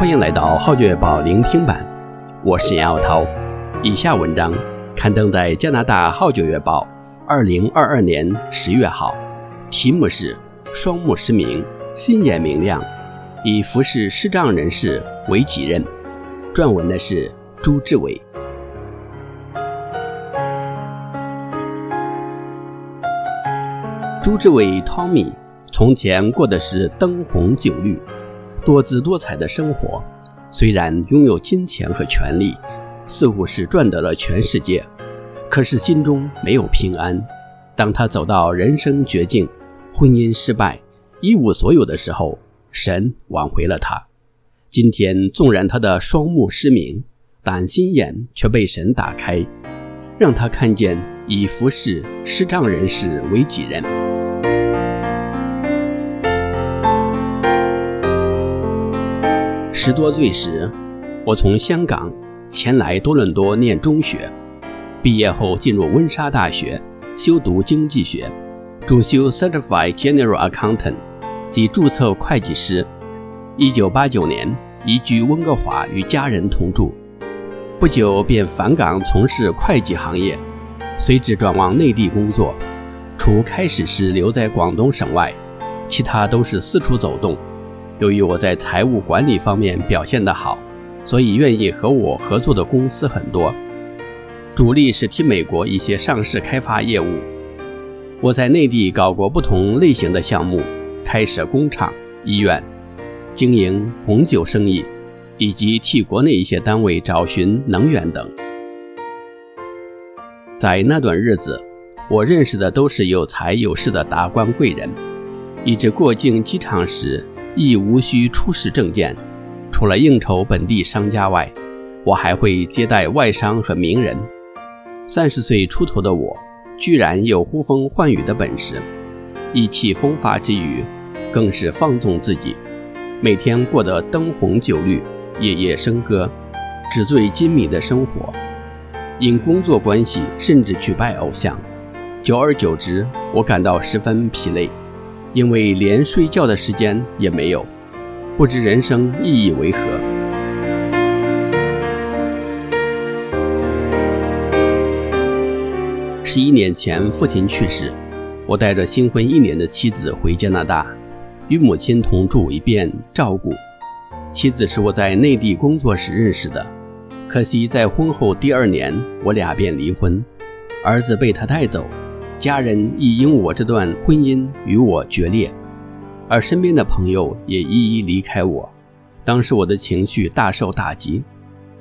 欢迎来到《号角月报》聆听版，我是杨耀涛。以下文章刊登在加拿大《号角月报》二零二二年十月号，题目是“双目失明，心眼明亮，以服侍视障人士为己任”。撰文的是朱志伟。朱志伟 Tommy 从前过的是灯红酒绿。多姿多彩的生活，虽然拥有金钱和权力，似乎是赚得了全世界，可是心中没有平安。当他走到人生绝境，婚姻失败，一无所有的时候，神挽回了他。今天纵然他的双目失明，但心眼却被神打开，让他看见以服侍视障人士为己任。十多岁时，我从香港前来多伦多念中学，毕业后进入温莎大学修读经济学，主修 Certified General Accountant 即注册会计师。一九八九年移居温哥华，与家人同住，不久便返港从事会计行业，随之转往内地工作。除开始时留在广东省外，其他都是四处走动。由于我在财务管理方面表现得好，所以愿意和我合作的公司很多，主力是替美国一些上市开发业务。我在内地搞过不同类型的项目，开设工厂、医院，经营红酒生意，以及替国内一些单位找寻能源等。在那段日子，我认识的都是有财有势的达官贵人，以致过境机场时，亦无需出示证件，除了应酬本地商家外，我还会接待外商和名人。三十岁出头的我，居然有呼风唤雨的本事，意气风发之余，更是放纵自己，每天过得灯红酒绿，夜夜笙歌，纸醉金迷的生活。因工作关系，甚至去拜偶像，久而久之，我感到十分疲累。因为连睡觉的时间也没有，不知人生意义为何。十一年前，父亲去世，我带着新婚一年的妻子回加拿大，与母亲同住，以便照顾。妻子是我在内地工作时认识的，可惜在婚后第二年，我俩便离婚，儿子被他带走。家人亦因我这段婚姻与我决裂，而身边的朋友也一一离开我。当时我的情绪大受打击，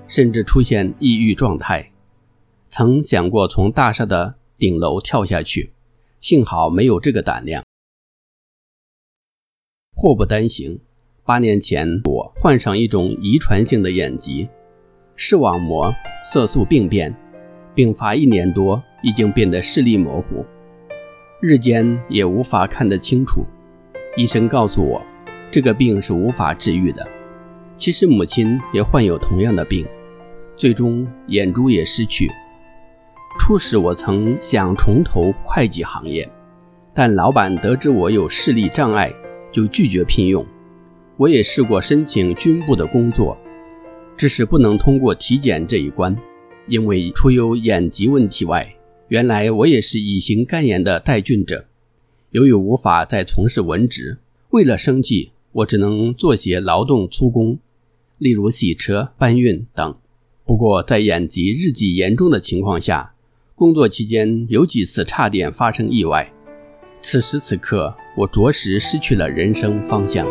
甚至出现抑郁状态，曾想过从大厦的顶楼跳下去，幸好没有这个胆量。祸不单行，八年前我患上一种遗传性的眼疾，视网膜色素病变，病发一年多。已经变得视力模糊，日间也无法看得清楚。医生告诉我，这个病是无法治愈的。其实母亲也患有同样的病，最终眼珠也失去。初始我曾想重投会计行业，但老板得知我有视力障碍，就拒绝聘用。我也试过申请军部的工作，只是不能通过体检这一关，因为除有眼疾问题外，原来我也是乙型肝炎的带菌者，由于无法再从事文职，为了生计，我只能做些劳动粗工，例如洗车、搬运等。不过，在眼疾日益严重的情况下，工作期间有几次差点发生意外。此时此刻，我着实失去了人生方向。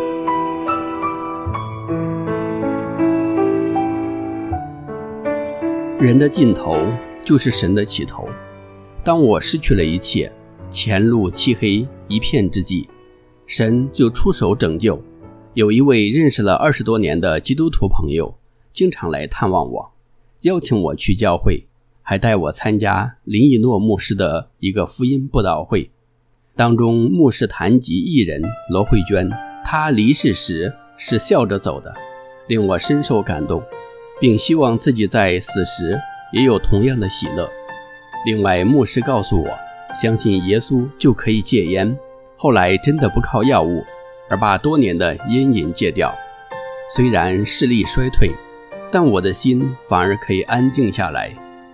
人的尽头就是神的起头。当我失去了一切，前路漆黑一片之际，神就出手拯救。有一位认识了二十多年的基督徒朋友，经常来探望我，邀请我去教会，还带我参加林以诺牧师的一个福音布道会。当中牧师谈及艺人罗慧娟，她离世时是笑着走的，令我深受感动，并希望自己在死时也有同样的喜乐。另外，牧师告诉我，相信耶稣就可以戒烟。后来真的不靠药物，而把多年的烟瘾戒掉。虽然视力衰退，但我的心反而可以安静下来，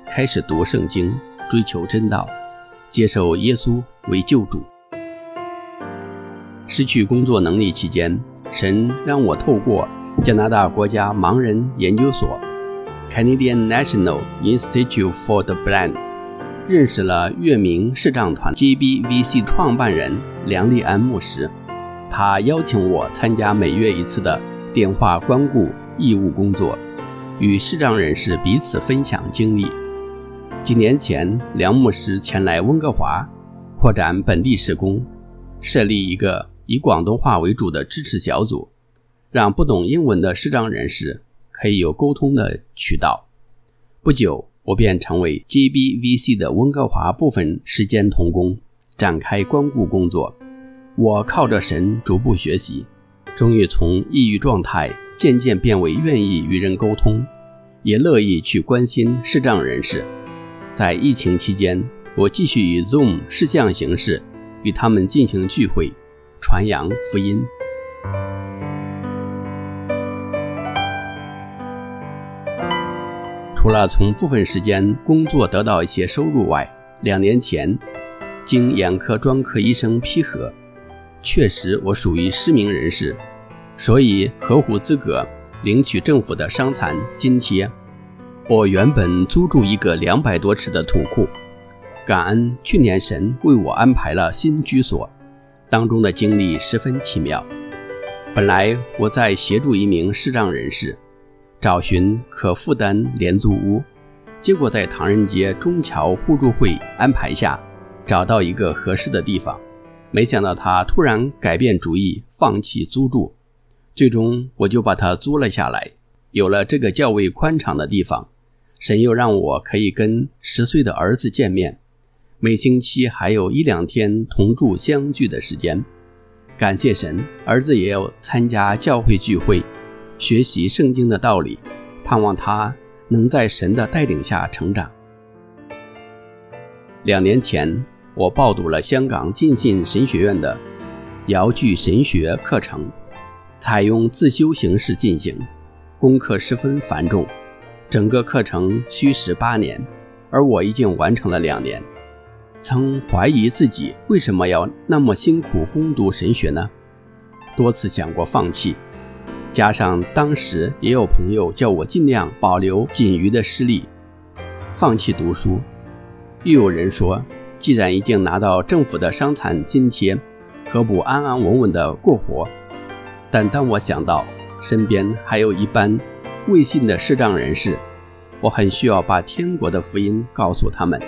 开始读圣经，追求真道，接受耶稣为救主。失去工作能力期间，神让我透过加拿大国家盲人研究所 （Canadian National Institute for the Blind） 认识了月明视障团 （GBVC） 创办人梁立安牧师。他邀请我参加每月一次的电话关顾义务工作，与视障人士彼此分享经历。几年前，梁牧师前来温哥华，扩展本地事工，设立一个以广东话为主的支持小组，让不懂英文的视障人士可以有沟通的渠道。不久，我便成为 GBVC 的温哥华部分时间同工，展开光顾工作。我靠着神逐步学习。终于从抑郁状态渐渐变为愿意与人沟通，也乐意去关心视障人士。在疫情期间，我继续以 Zoom 视像形式与他们进行聚会，传扬福音。除了从部分时间工作得到一些收入外，两年前经眼科专科医生批核。确实，我属于失明人士，所以合乎资格领取政府的伤残津贴。我原本租住一个两百多尺的土库，感恩去年神为我安排了新居所，当中的经历十分奇妙。本来我在协助一名视障人士找寻可负担廉租屋，结果在唐人街中侨互助会安排下找到一个合适的地方。没想到他突然改变主意，放弃租住，最终我就把它租了下来。有了这个较为宽敞的地方，神又让我可以跟十岁的儿子见面，每星期还有一两天同住相聚的时间。感谢神，儿子也有参加教会聚会，学习圣经的道理，盼望他能在神的带领下成长。两年前，我报读了香港浸信神学院的遥距神学课程，采用自修形式进行，功课十分繁重，整个课程需时八年，而我已经完成了两年。曾怀疑自己为什么要那么辛苦攻读神学呢？多次想过放弃，加上当时也有朋友叫我尽量保留仅余的视力，放弃读书，又有人说。既然已经拿到政府的伤残津贴，何不安安稳稳的过活？但当我想到身边还有一般未信的视障人士，我很需要把天国的福音告诉他们，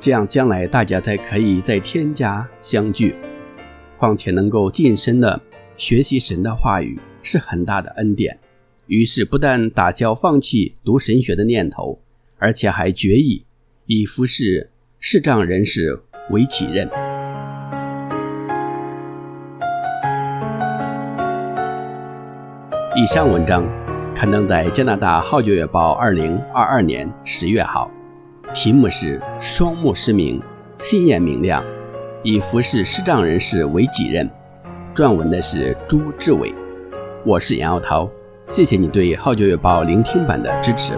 这样将来大家才可以在天家相聚。况且能够近身的学习神的话语是很大的恩典。于是不但打消放弃读神学的念头，而且还决意以服侍。视障人士为己任。以上文章刊登在加拿大《号角月报》二零二二年十月号，题目是“双目失明，心眼明亮，以服侍视障人士为己任”。撰文的是朱志伟。我是杨耀涛，谢谢你对《号角月报》聆听版的支持。